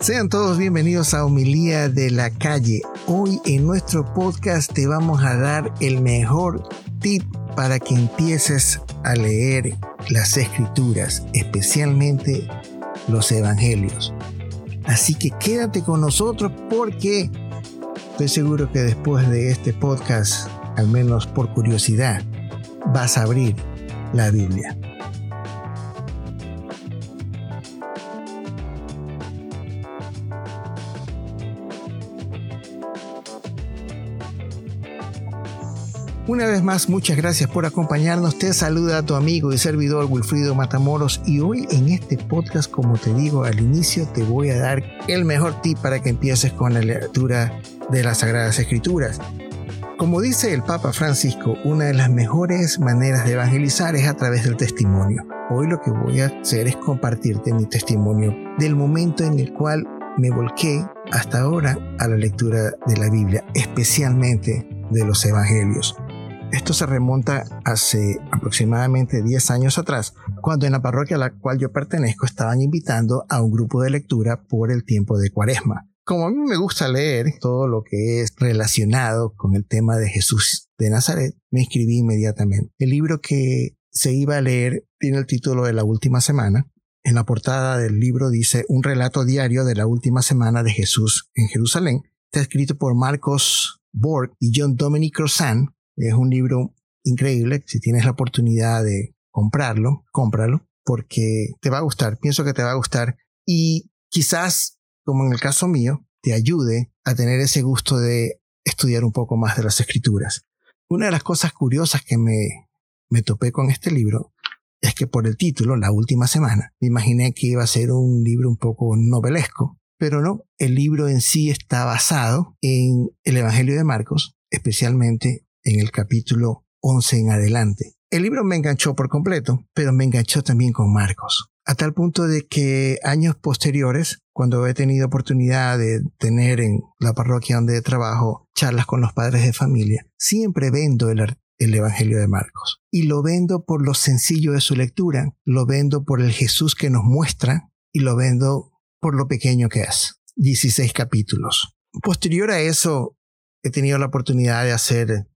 Sean todos bienvenidos a Homilía de la Calle. Hoy en nuestro podcast te vamos a dar el mejor tip para que empieces a leer las escrituras, especialmente los evangelios. Así que quédate con nosotros porque estoy seguro que después de este podcast, al menos por curiosidad, vas a abrir la Biblia. Una vez más, muchas gracias por acompañarnos. Te saluda tu amigo y servidor Wilfrido Matamoros y hoy en este podcast, como te digo al inicio, te voy a dar el mejor tip para que empieces con la lectura de las Sagradas Escrituras. Como dice el Papa Francisco, una de las mejores maneras de evangelizar es a través del testimonio. Hoy lo que voy a hacer es compartirte mi testimonio del momento en el cual me volqué hasta ahora a la lectura de la Biblia, especialmente de los Evangelios. Esto se remonta hace aproximadamente 10 años atrás, cuando en la parroquia a la cual yo pertenezco estaban invitando a un grupo de lectura por el tiempo de Cuaresma. Como a mí me gusta leer todo lo que es relacionado con el tema de Jesús de Nazaret, me inscribí inmediatamente. El libro que se iba a leer tiene el título de la última semana. En la portada del libro dice un relato diario de la última semana de Jesús en Jerusalén. Está escrito por Marcos Borg y John Dominic Crozan es un libro increíble. Si tienes la oportunidad de comprarlo, cómpralo porque te va a gustar. Pienso que te va a gustar y quizás, como en el caso mío, te ayude a tener ese gusto de estudiar un poco más de las escrituras. Una de las cosas curiosas que me, me topé con este libro es que por el título, La Última Semana, me imaginé que iba a ser un libro un poco novelesco, pero no, el libro en sí está basado en el Evangelio de Marcos, especialmente en el capítulo 11 en adelante. El libro me enganchó por completo, pero me enganchó también con Marcos, a tal punto de que años posteriores, cuando he tenido oportunidad de tener en la parroquia donde trabajo charlas con los padres de familia, siempre vendo el, el Evangelio de Marcos. Y lo vendo por lo sencillo de su lectura, lo vendo por el Jesús que nos muestra y lo vendo por lo pequeño que es. 16 capítulos. Posterior a eso, he tenido la oportunidad de hacer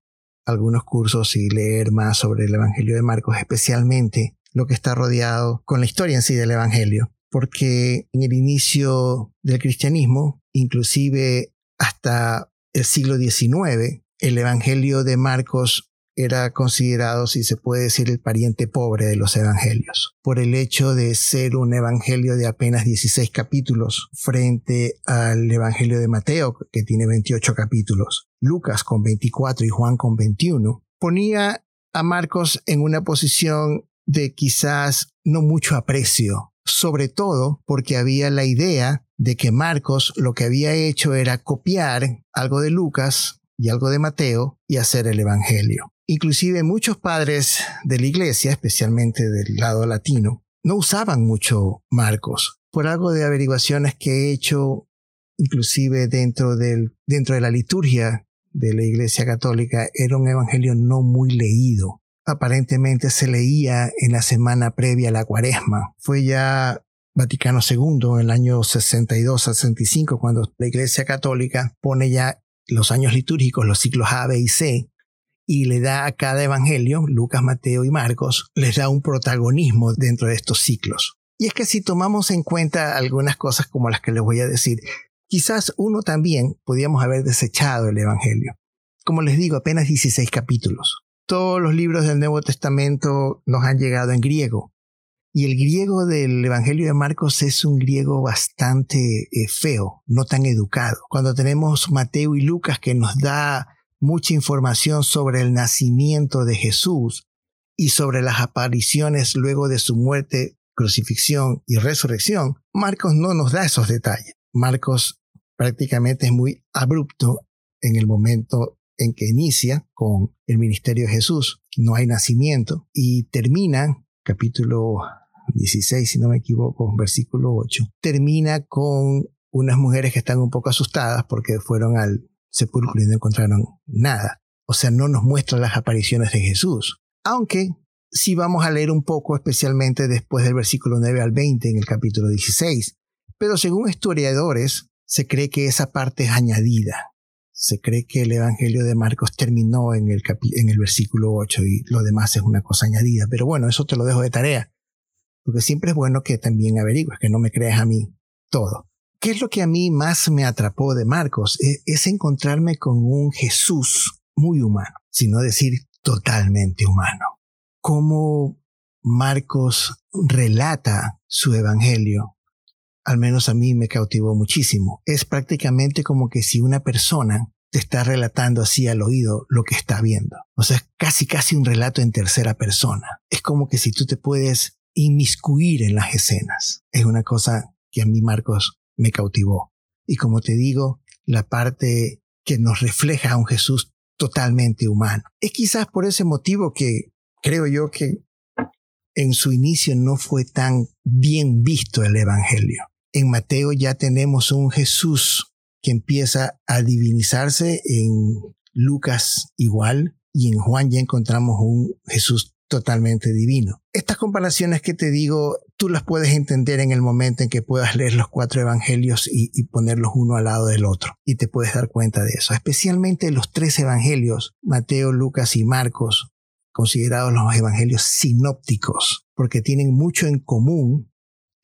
algunos cursos y leer más sobre el Evangelio de Marcos, especialmente lo que está rodeado con la historia en sí del Evangelio, porque en el inicio del cristianismo, inclusive hasta el siglo XIX, el Evangelio de Marcos era considerado, si se puede decir, el pariente pobre de los evangelios, por el hecho de ser un evangelio de apenas 16 capítulos frente al evangelio de Mateo, que tiene 28 capítulos, Lucas con 24 y Juan con 21, ponía a Marcos en una posición de quizás no mucho aprecio, sobre todo porque había la idea de que Marcos lo que había hecho era copiar algo de Lucas y algo de Mateo y hacer el Evangelio. Inclusive muchos padres de la iglesia, especialmente del lado latino, no usaban mucho Marcos. Por algo de averiguaciones que he hecho, inclusive dentro, del, dentro de la liturgia de la iglesia católica, era un evangelio no muy leído. Aparentemente se leía en la semana previa a la cuaresma. Fue ya Vaticano II en el año 62-65 cuando la iglesia católica pone ya los años litúrgicos, los ciclos A, B y C, y le da a cada evangelio, Lucas, Mateo y Marcos, les da un protagonismo dentro de estos ciclos. Y es que si tomamos en cuenta algunas cosas como las que les voy a decir, quizás uno también podíamos haber desechado el evangelio. Como les digo, apenas 16 capítulos. Todos los libros del Nuevo Testamento nos han llegado en griego. Y el griego del Evangelio de Marcos es un griego bastante eh, feo, no tan educado. Cuando tenemos Mateo y Lucas que nos da mucha información sobre el nacimiento de Jesús y sobre las apariciones luego de su muerte, crucifixión y resurrección, Marcos no nos da esos detalles. Marcos prácticamente es muy abrupto en el momento en que inicia con el ministerio de Jesús. No hay nacimiento y termina, capítulo 16, si no me equivoco, versículo 8, termina con unas mujeres que están un poco asustadas porque fueron al sepulcro y no encontraron nada. O sea, no nos muestra las apariciones de Jesús. Aunque si vamos a leer un poco, especialmente después del versículo 9 al 20 en el capítulo 16, Pero según historiadores, se cree que esa parte es añadida. Se cree que el Evangelio de Marcos terminó en el, en el versículo 8 y lo demás es una cosa añadida. Pero bueno, eso te lo dejo de tarea. Porque siempre es bueno que también averigües, que no me creas a mí todo. ¿Qué es lo que a mí más me atrapó de Marcos? Es, es encontrarme con un Jesús muy humano, sino decir totalmente humano. Cómo Marcos relata su evangelio, al menos a mí me cautivó muchísimo. Es prácticamente como que si una persona te está relatando así al oído lo que está viendo. O sea, casi casi un relato en tercera persona. Es como que si tú te puedes inmiscuir en las escenas. Es una cosa que a mí Marcos me cautivó. Y como te digo, la parte que nos refleja a un Jesús totalmente humano. Es quizás por ese motivo que creo yo que en su inicio no fue tan bien visto el Evangelio. En Mateo ya tenemos un Jesús que empieza a divinizarse, en Lucas igual, y en Juan ya encontramos un Jesús totalmente divino. Estas comparaciones que te digo, tú las puedes entender en el momento en que puedas leer los cuatro evangelios y, ponerlos uno al lado del otro, y te puedes dar cuenta de eso. Especialmente los tres evangelios, Mateo, Lucas y Marcos, considerados los evangelios sinópticos, porque tienen mucho en común,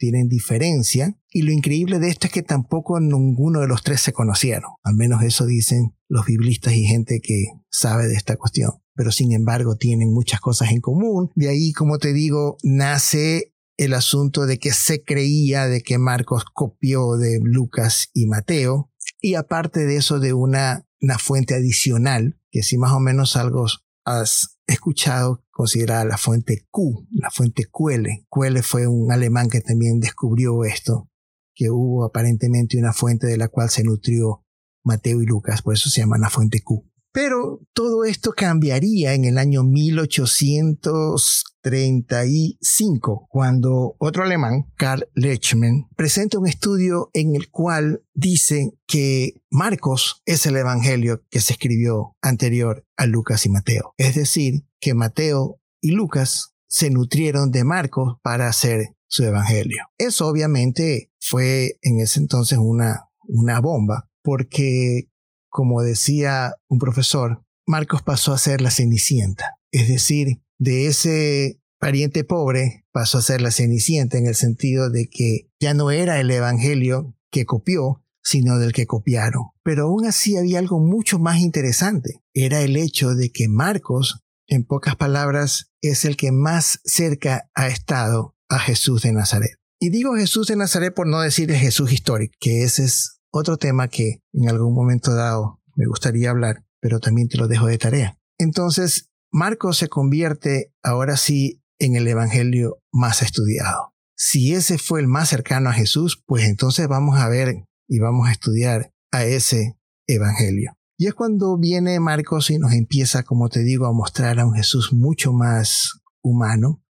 tienen diferencia, y lo increíble de esto es que tampoco ninguno de los tres se conocieron. Al menos eso dicen los biblistas y gente que sabe de esta cuestión. Pero sin embargo tienen muchas cosas en común. De ahí, como te digo, nace el asunto de que se creía de que Marcos copió de Lucas y Mateo. Y aparte de eso, de una, una fuente adicional, que si más o menos algo has escuchado, considerada la fuente Q, la fuente Quelle. Quelle fue un alemán que también descubrió esto, que hubo aparentemente una fuente de la cual se nutrió Mateo y Lucas, por eso se llama la fuente Q. Pero todo esto cambiaría en el año 1835, cuando otro alemán, Karl Lechmann, presenta un estudio en el cual dice que Marcos es el evangelio que se escribió anterior a Lucas y Mateo. Es decir, que Mateo y Lucas se nutrieron de Marcos para hacer su evangelio. Eso obviamente fue en ese entonces una, una bomba, porque como decía un profesor, Marcos pasó a ser la cenicienta. Es decir, de ese pariente pobre pasó a ser la cenicienta en el sentido de que ya no era el evangelio que copió, sino del que copiaron. Pero aún así había algo mucho más interesante. Era el hecho de que Marcos, en pocas palabras, es el que más cerca ha estado a Jesús de Nazaret. Y digo Jesús de Nazaret por no decir el Jesús histórico, que ese es otro tema que en algún momento dado me gustaría hablar, pero también te lo dejo de tarea. Entonces, Marcos se convierte ahora sí en el Evangelio más estudiado. Si ese fue el más cercano a Jesús, pues entonces vamos a ver y vamos a estudiar a ese Evangelio. Y es cuando viene Marcos y nos empieza, como te digo, a mostrar a un Jesús mucho más humano.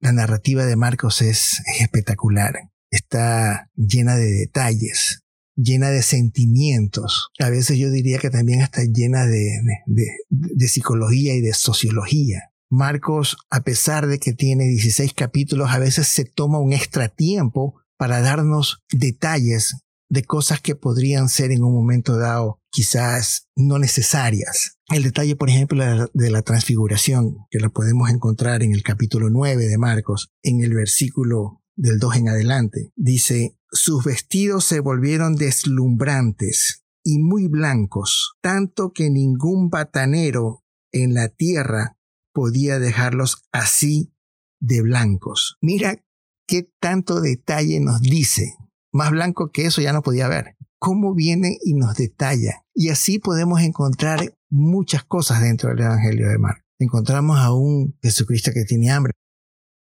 la narrativa de Marcos es espectacular. Está llena de detalles llena de sentimientos. A veces yo diría que también está llena de, de, psicología y de sociología. Marcos, a pesar de que tiene 16 capítulos, a veces se toma un extra tiempo para darnos detalles de cosas que podrían ser en un momento dado quizás no necesarias. El detalle, por ejemplo, de la transfiguración, que la podemos encontrar en el capítulo 9 de Marcos, en el versículo del 2 en adelante, dice, sus vestidos se volvieron deslumbrantes y muy blancos, tanto que ningún batanero en la tierra podía dejarlos así de blancos. Mira qué tanto detalle nos dice. Más blanco que eso ya no podía ver. Cómo viene y nos detalla. Y así podemos encontrar muchas cosas dentro del Evangelio de Marcos. Encontramos a un Jesucristo que tiene hambre,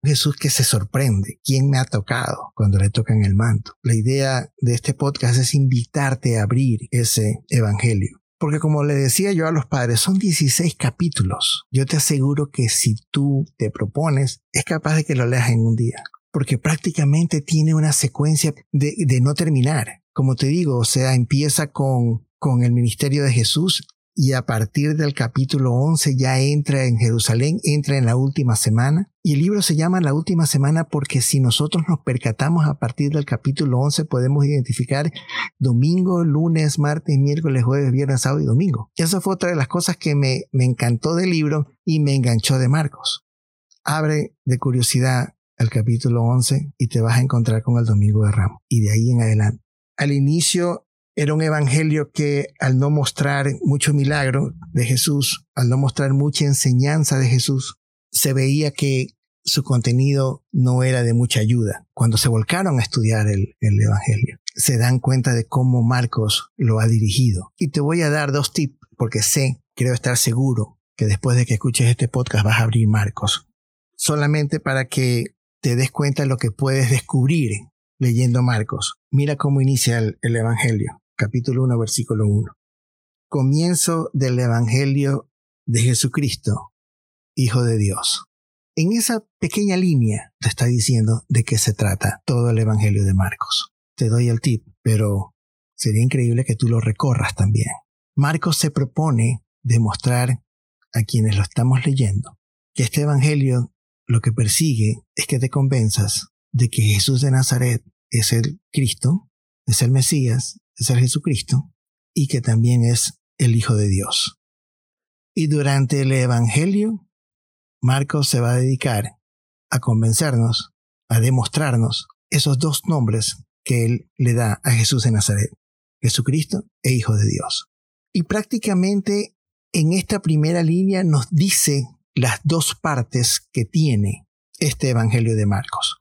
Jesús que se sorprende. ¿Quién me ha tocado cuando le tocan el manto? La idea de este podcast es invitarte a abrir ese evangelio. Porque como le decía yo a los padres, son 16 capítulos. Yo te aseguro que si tú te propones, es capaz de que lo leas en un día. Porque prácticamente tiene una secuencia de, de no terminar. Como te digo, o sea, empieza con, con el ministerio de Jesús y a partir del capítulo 11 ya entra en Jerusalén, entra en la última semana Y el libro se llama La Última Semana porque si nosotros nos percatamos a partir del capítulo 11 podemos identificar domingo, lunes, martes, miércoles, jueves, viernes, sábado y domingo. Esa fue otra de las cosas que me, me encantó del libro y me enganchó de Marcos. Abre de curiosidad el capítulo 11 y te vas a encontrar con el domingo de Ramos. Y de ahí en adelante. Al inicio era un evangelio que al no mostrar mucho milagro de Jesús, al no mostrar mucha enseñanza de Jesús, se veía que su contenido no era de mucha ayuda. Cuando se volcaron a estudiar el, Evangelio, se dan cuenta de cómo Marcos lo ha dirigido. Y te voy a dar dos tips, porque sé, creo estar seguro, que después de que escuches este podcast vas a abrir Marcos. Solamente para que te des cuenta de lo que puedes descubrir leyendo Marcos. Mira cómo inicia el, el Evangelio, capítulo 1, versículo 1. Comienzo del Evangelio de Jesucristo, Hijo de Dios. En esa pequeña línea te está diciendo de qué se trata todo el Evangelio de Marcos. Te doy el tip, pero sería increíble que tú lo recorras también. Marcos se propone demostrar a quienes lo estamos leyendo que este Evangelio lo que persigue es que te convenzas de que Jesús de Nazaret es el Cristo, es el Mesías, es el Jesucristo, y que también es el Hijo de Dios. Y durante el Evangelio Marcos se va a dedicar a convencernos, a demostrarnos esos dos nombres que él le da a Jesús de Nazaret, Jesucristo e Hijo de Dios. Y prácticamente en esta primera línea nos dice las dos partes que tiene este Evangelio de Marcos.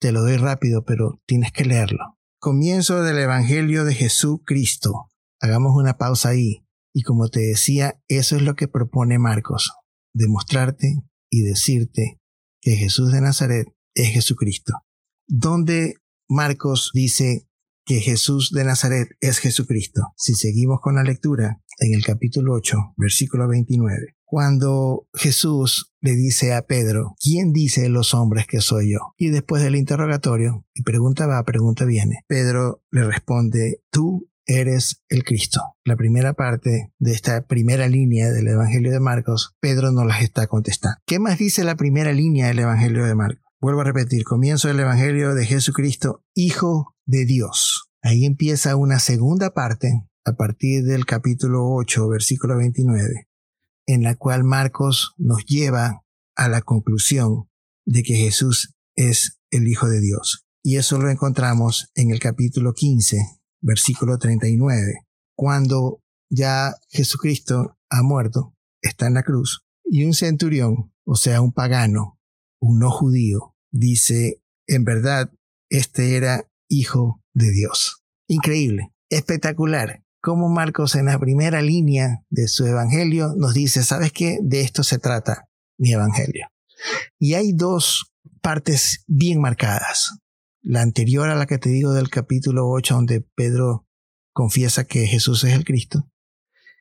Te lo doy rápido, pero tienes que leerlo. Comienzo del Evangelio de Jesucristo. Hagamos una pausa ahí. Y como te decía, eso es lo que propone Marcos, demostrarte y decirte que Jesús de Nazaret es Jesucristo. Donde Marcos dice que Jesús de Nazaret es Jesucristo. Si seguimos con la lectura en el capítulo 8, versículo 29, cuando Jesús le dice a Pedro, ¿quién dice los hombres que soy yo? Y después del interrogatorio, y pregunta va, pregunta viene, Pedro le responde, tú eres el Cristo. La primera parte de esta primera línea del Evangelio de Marcos, Pedro no las está contestando. ¿Qué más dice la primera línea del Evangelio de Marcos? Vuelvo a repetir, comienzo del Evangelio de Jesucristo, Hijo de Dios. Ahí empieza una segunda parte, a partir del capítulo 8, versículo 29, en la cual Marcos nos lleva a la conclusión de que Jesús es el Hijo de Dios. Y eso lo encontramos en el capítulo 15, versículo 39, cuando ya Jesucristo ha muerto, está en la cruz, y un centurión, o sea, un pagano, un no judío, dice, en verdad, este era hijo de Dios. Increíble, espectacular. Como Marcos en la primera línea de su evangelio nos dice, ¿sabes qué? De esto se trata mi evangelio. Y hay dos partes bien marcadas la anterior a la que te digo del capítulo 8, donde Pedro confiesa que Jesús es el Cristo,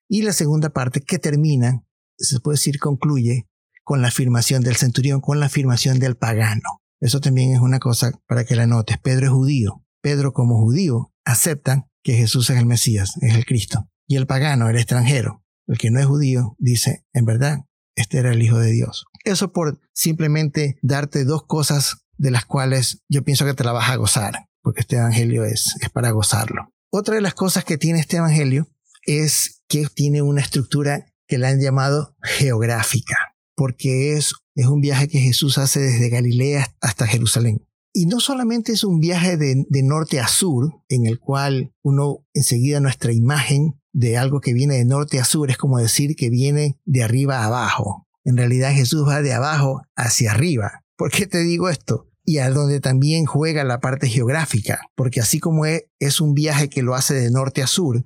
y la segunda parte que termina, se puede decir, concluye con la afirmación del centurión, con la afirmación del pagano. Eso también es una cosa para que la notes. Pedro es judío. Pedro como judío acepta que Jesús es el Mesías, es el Cristo. Y el pagano, el extranjero, el que no es judío, dice, en verdad, este era el Hijo de Dios. Eso por simplemente darte dos cosas de las cuales yo pienso que te la vas a gozar, porque este Evangelio es, es para gozarlo. Otra de las cosas que tiene este Evangelio es que tiene una estructura que la han llamado geográfica, porque es, es un viaje que Jesús hace desde Galilea hasta Jerusalén. Y no solamente es un viaje de, de, norte a sur, en el cual uno enseguida nuestra imagen de algo que viene de norte a sur es como decir que viene de arriba a abajo. En realidad Jesús va de abajo hacia arriba. ¿Por qué te digo esto? Y a donde también juega la parte geográfica, porque así como e, es un viaje que lo hace de norte a sur,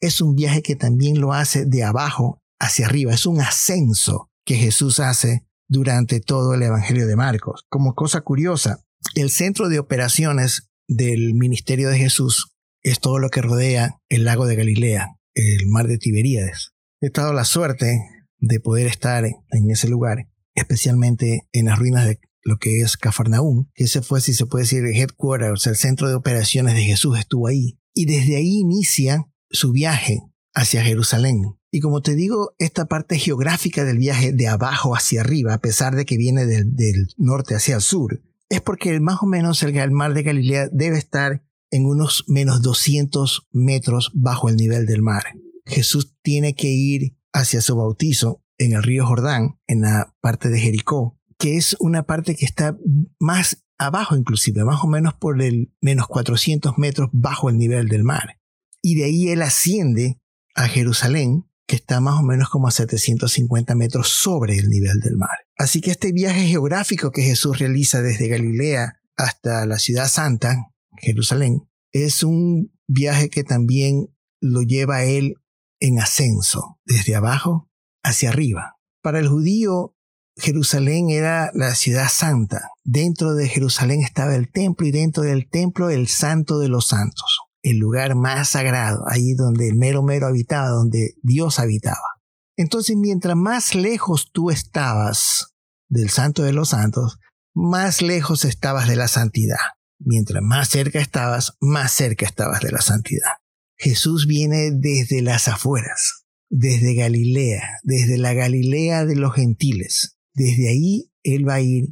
es un viaje que también lo hace de abajo hacia arriba, es un ascenso que Jesús hace durante todo el Evangelio de Marcos. Como cosa curiosa, el centro de operaciones del ministerio de Jesús es todo lo que rodea el lago de Galilea, el mar de Tiberíades. He estado la suerte de poder estar en ese lugar, especialmente en las ruinas de lo que es Cafarnaúm, que ese fue, si se puede decir, el headquarter, el centro de operaciones de Jesús estuvo ahí. Y desde ahí inicia su viaje hacia Jerusalén. Y como te digo, esta parte geográfica del viaje de abajo hacia arriba, a pesar de que viene del, norte hacia el sur, es porque más o menos el mar de Galilea debe estar en unos menos 200 metros bajo el nivel del mar. Jesús tiene que ir hacia su bautizo en el río Jordán, en la parte de Jericó, que es una parte que está más abajo inclusive, más o menos por el menos 400 metros bajo el nivel del mar. Y de ahí él asciende a Jerusalén, que está más o menos como a 750 metros sobre el nivel del mar. Así que este viaje geográfico que Jesús realiza desde Galilea hasta la ciudad santa, Jerusalén, es un viaje que también lo lleva él en ascenso, desde abajo hacia arriba. Para el judío, Jerusalén era la ciudad santa. Dentro de Jerusalén estaba el templo y dentro del templo el santo de los santos el lugar más sagrado, ahí donde mero mero habitaba, donde Dios habitaba. Entonces, mientras más lejos tú estabas del santo de los santos, más lejos estabas de la santidad. Mientras más cerca estabas, más cerca estabas de la santidad. Jesús viene desde las afueras, desde Galilea, desde la Galilea de los gentiles. Desde ahí Él va a ir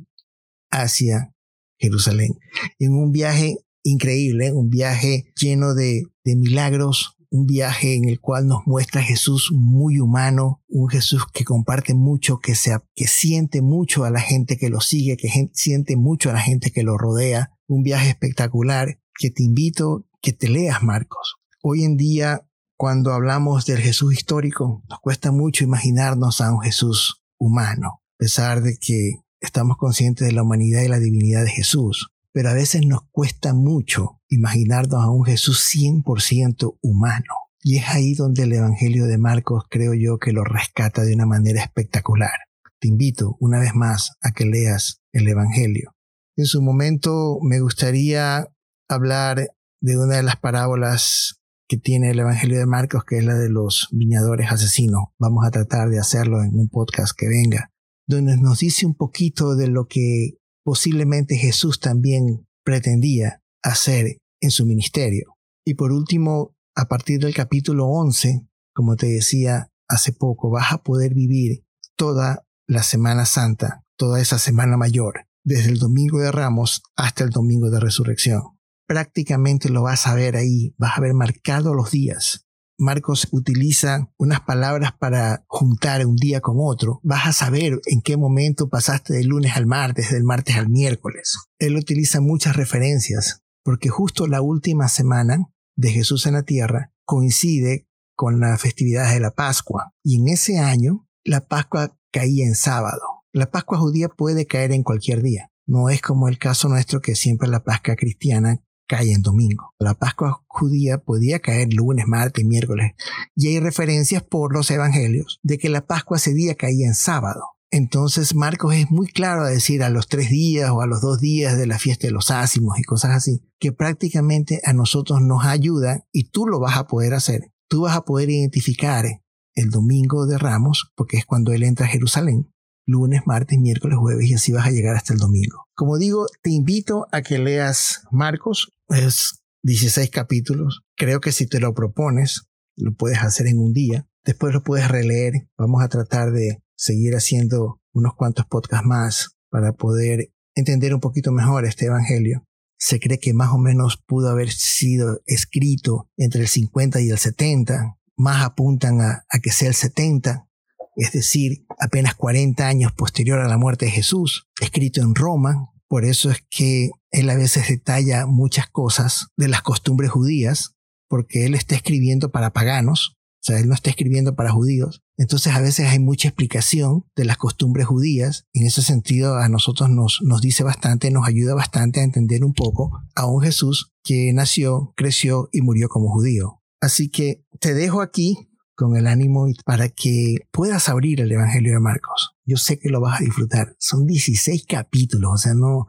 hacia Jerusalén. En un viaje increíble, un viaje lleno de, milagros, un viaje en el cual nos muestra Jesús muy humano, un Jesús que comparte mucho, que, que siente mucho a la gente que lo sigue, que siente mucho a la gente que lo rodea, un viaje espectacular. Que te invito que te leas, Marcos. Hoy en día, cuando hablamos del Jesús histórico, nos cuesta mucho imaginarnos a un Jesús humano, pesar de que estamos conscientes de la humanidad y la divinidad de Jesús pero a veces nos cuesta mucho imaginarnos a un Jesús 100% humano. Y es ahí donde el Evangelio de Marcos creo yo que lo rescata de una manera espectacular. Te invito una vez más a que leas el Evangelio. En su momento me gustaría hablar de una de las parábolas que tiene el Evangelio de Marcos, que es la de los viñadores asesinos. Vamos a tratar de hacerlo en un podcast que venga, donde nos dice un poquito de lo que posiblemente Jesús también pretendía hacer en su ministerio. Y por último, a partir del capítulo 11, como te decía hace poco, vas a poder vivir toda la Semana Santa, toda esa Semana Mayor, desde el Domingo de Ramos hasta el Domingo de Resurrección. Prácticamente lo vas a ver ahí, vas a ver marcado los días, Marcos utiliza unas palabras para juntar un día con otro, vas a saber en qué momento pasaste del lunes al martes, del martes al miércoles. Él utiliza muchas referencias, porque justo la última semana de Jesús en la tierra coincide con la festividad de la Pascua, y en ese año la Pascua caía en sábado. La Pascua judía puede caer en cualquier día. No es como el caso nuestro que siempre la Pascua cristiana cae en domingo. La Pascua judía podía caer lunes, martes, miércoles. Y hay referencias por los evangelios de que la Pascua ese día caía en sábado. Entonces Marcos es muy claro a decir a los tres días o a los dos días de la fiesta de los ácimos y cosas así, que prácticamente a nosotros nos ayuda y tú lo vas a poder hacer. Tú vas a poder identificar el domingo de Ramos, porque es cuando él entra a Jerusalén, lunes, martes, miércoles, jueves y así vas a llegar hasta el domingo. Como digo, te invito a que leas Marcos, es 16 capítulos. Creo que si te lo propones, lo puedes hacer en un día. Después lo puedes releer. Vamos a tratar de seguir haciendo unos cuantos podcasts más para poder entender un poquito mejor este Evangelio. Se cree que más o menos pudo haber sido escrito entre el 50 y el 70. Más apuntan a, a que sea el 70, es decir, apenas 40 años posterior a la muerte de Jesús, escrito en Roma. Por eso es que él a veces detalla muchas cosas de las costumbres judías, porque él está escribiendo para paganos, o sea, él no está escribiendo para judíos. Entonces a veces hay mucha explicación de las costumbres judías. En ese sentido a nosotros nos, nos dice bastante, nos ayuda bastante a entender un poco a un Jesús que nació, creció y murió como judío. Así que te dejo aquí con el ánimo para que puedas abrir el Evangelio de Marcos. Yo sé que lo vas a disfrutar. Son 16 capítulos, o sea, no,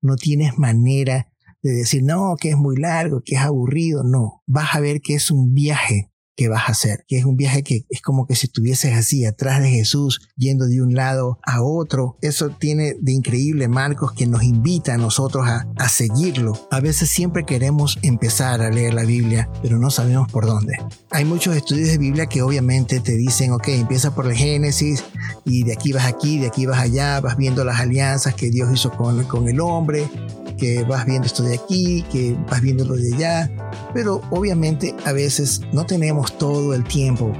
no tienes manera de decir, no, que es muy largo, que es aburrido. No, vas a ver que es un viaje que vas a hacer, que es un viaje que es como que si estuvieses así atrás de Jesús, yendo de un lado a otro. Eso tiene de increíble Marcos que nos invita a nosotros a, a seguirlo. A veces siempre queremos empezar a leer la Biblia, pero no sabemos por dónde. Hay muchos estudios de Biblia que obviamente te dicen, ok, empieza por el Génesis y de aquí vas aquí, de aquí vas allá, vas viendo las alianzas que Dios hizo con, con el hombre, que vas viendo esto de aquí, que vas viendo lo de allá, pero obviamente a veces no tenemos todo el tiempo.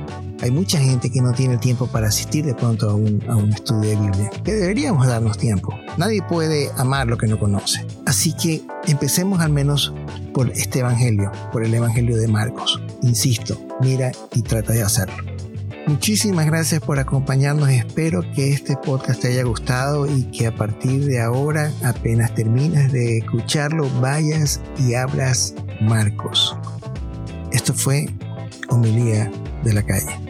Hay mucha gente que no tiene tiempo para asistir de pronto a un, a un estudio de Biblia, que deberíamos darnos tiempo. Nadie puede amar lo que no conoce. Así que empecemos al menos por este Evangelio, por el Evangelio de Marcos. Insisto, mira y trata de hacerlo. Muchísimas gracias por acompañarnos. Espero que este podcast te haya gustado y que a partir de ahora, apenas termines de escucharlo, vayas y abras Marcos. Esto fue Homilía de la Calle.